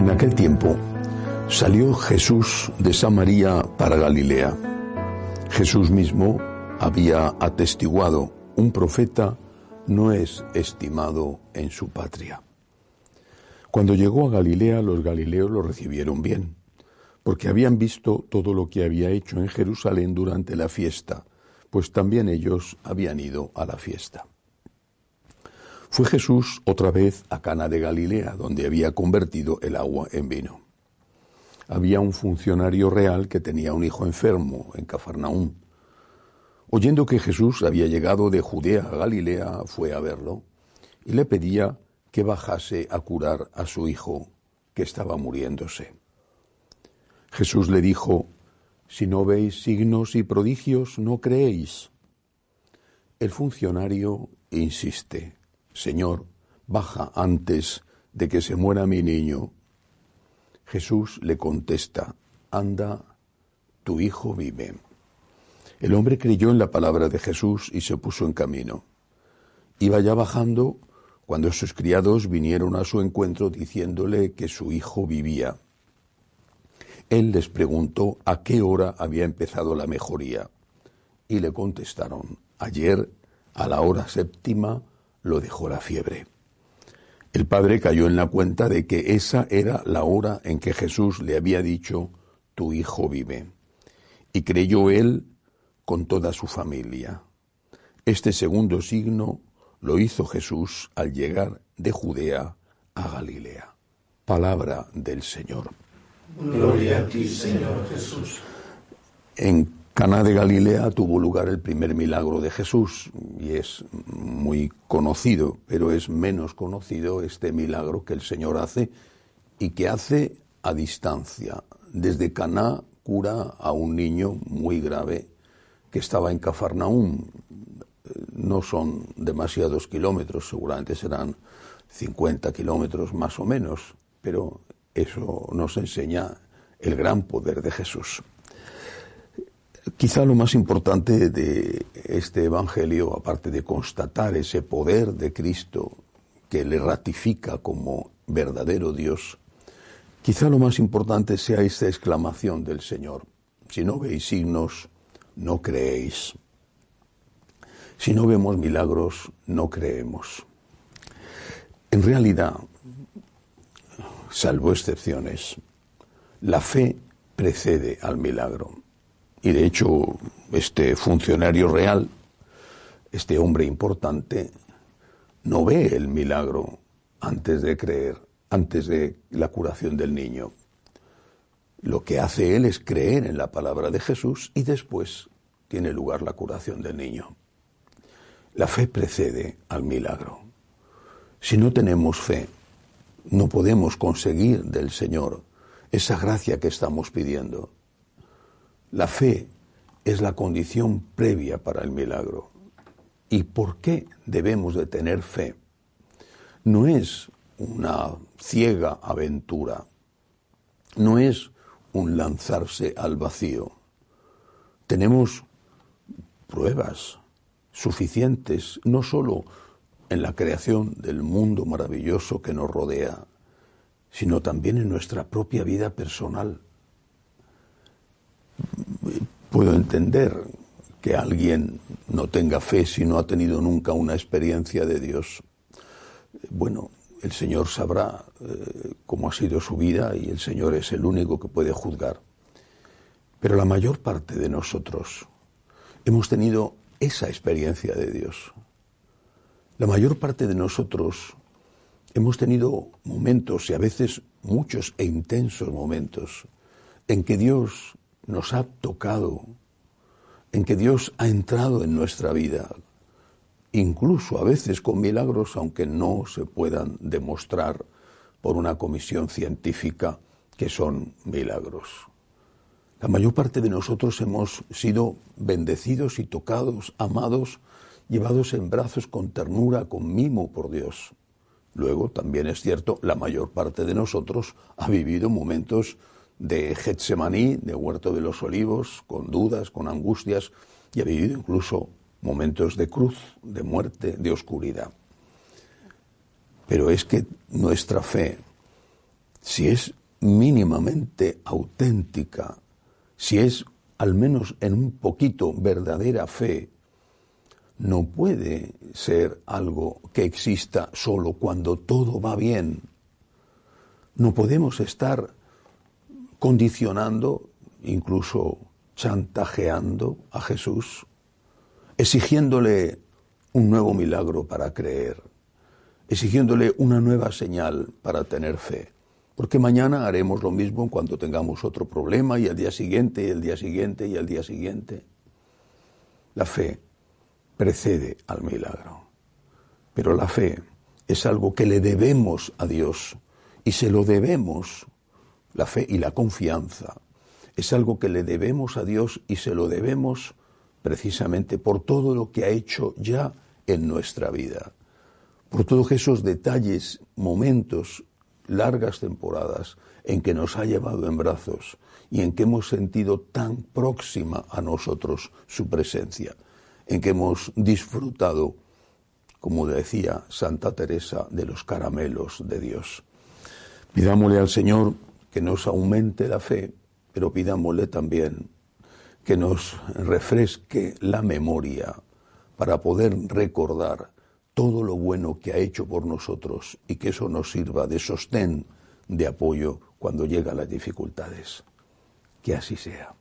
En aquel tiempo salió Jesús de Samaria para Galilea. Jesús mismo había atestiguado, un profeta no es estimado en su patria. Cuando llegó a Galilea, los galileos lo recibieron bien, porque habían visto todo lo que había hecho en Jerusalén durante la fiesta, pues también ellos habían ido a la fiesta. Fue Jesús otra vez a Cana de Galilea, donde había convertido el agua en vino. Había un funcionario real que tenía un hijo enfermo en Cafarnaúm. Oyendo que Jesús había llegado de Judea a Galilea, fue a verlo y le pedía que bajase a curar a su hijo que estaba muriéndose. Jesús le dijo, Si no veis signos y prodigios, no creéis. El funcionario insiste, Señor, baja antes de que se muera mi niño. Jesús le contesta, anda, tu hijo vive. El hombre creyó en la palabra de Jesús y se puso en camino. Iba ya bajando cuando sus criados vinieron a su encuentro diciéndole que su hijo vivía. Él les preguntó a qué hora había empezado la mejoría y le contestaron, ayer a la hora séptima lo dejó la fiebre. El padre cayó en la cuenta de que esa era la hora en que Jesús le había dicho, tu hijo vive. Y creyó él con toda su familia. Este segundo signo lo hizo Jesús al llegar de Judea a Galilea. Palabra del Señor. Gloria a ti, Señor Jesús. En Caná de Galilea tuvo lugar el primer milagro de Jesús y es muy conocido, pero es menos conocido este milagro que el Señor hace y que hace a distancia. Desde Caná cura a un niño muy grave que estaba en Cafarnaúm. No son demasiados kilómetros, seguramente serán 50 kilómetros más o menos, pero eso nos enseña el gran poder de Jesús. Quizá lo más importante de este Evangelio, aparte de constatar ese poder de Cristo que le ratifica como verdadero Dios, quizá lo más importante sea esta exclamación del Señor. Si no veis signos, no creéis. Si no vemos milagros, no creemos. En realidad, salvo excepciones, la fe precede al milagro. Y de hecho, este funcionario real, este hombre importante, no ve el milagro antes de creer, antes de la curación del niño. Lo que hace él es creer en la palabra de Jesús y después tiene lugar la curación del niño. La fe precede al milagro. Si no tenemos fe, no podemos conseguir del Señor esa gracia que estamos pidiendo. La fe es la condición previa para el milagro. ¿Y por qué debemos de tener fe? No es una ciega aventura, no es un lanzarse al vacío. Tenemos pruebas suficientes, no solo en la creación del mundo maravilloso que nos rodea, sino también en nuestra propia vida personal. Puedo entender que alguien no tenga fe si no ha tenido nunca una experiencia de Dios. Bueno, el Señor sabrá eh, cómo ha sido su vida y el Señor es el único que puede juzgar. Pero la mayor parte de nosotros hemos tenido esa experiencia de Dios. La mayor parte de nosotros hemos tenido momentos y a veces muchos e intensos momentos en que Dios nos ha tocado, en que Dios ha entrado en nuestra vida, incluso a veces con milagros, aunque no se puedan demostrar por una comisión científica que son milagros. La mayor parte de nosotros hemos sido bendecidos y tocados, amados, llevados en brazos con ternura, con mimo por Dios. Luego, también es cierto, la mayor parte de nosotros ha vivido momentos de Getsemaní, de Huerto de los Olivos, con dudas, con angustias, y ha vivido incluso momentos de cruz, de muerte, de oscuridad. Pero es que nuestra fe si es mínimamente auténtica, si es al menos en un poquito verdadera fe, no puede ser algo que exista solo cuando todo va bien. No podemos estar condicionando, incluso chantajeando a Jesús, exigiéndole un nuevo milagro para creer, exigiéndole una nueva señal para tener fe. Porque mañana haremos lo mismo cuando tengamos otro problema y al día siguiente y el día siguiente y el día siguiente. La fe precede al milagro. Pero la fe es algo que le debemos a Dios y se lo debemos, la fe y la confianza, es algo que le debemos a Dios y se lo debemos precisamente por todo lo que ha hecho ya en nuestra vida, por todos esos detalles, momentos, largas temporadas en que nos ha llevado en brazos y en que hemos sentido tan próxima a nosotros su presencia en que hemos disfrutado, como decía Santa Teresa, de los caramelos de Dios. Pidámosle al Señor que nos aumente la fe, pero pidámosle también que nos refresque la memoria para poder recordar todo lo bueno que ha hecho por nosotros y que eso nos sirva de sostén, de apoyo cuando llegan las dificultades. Que así sea.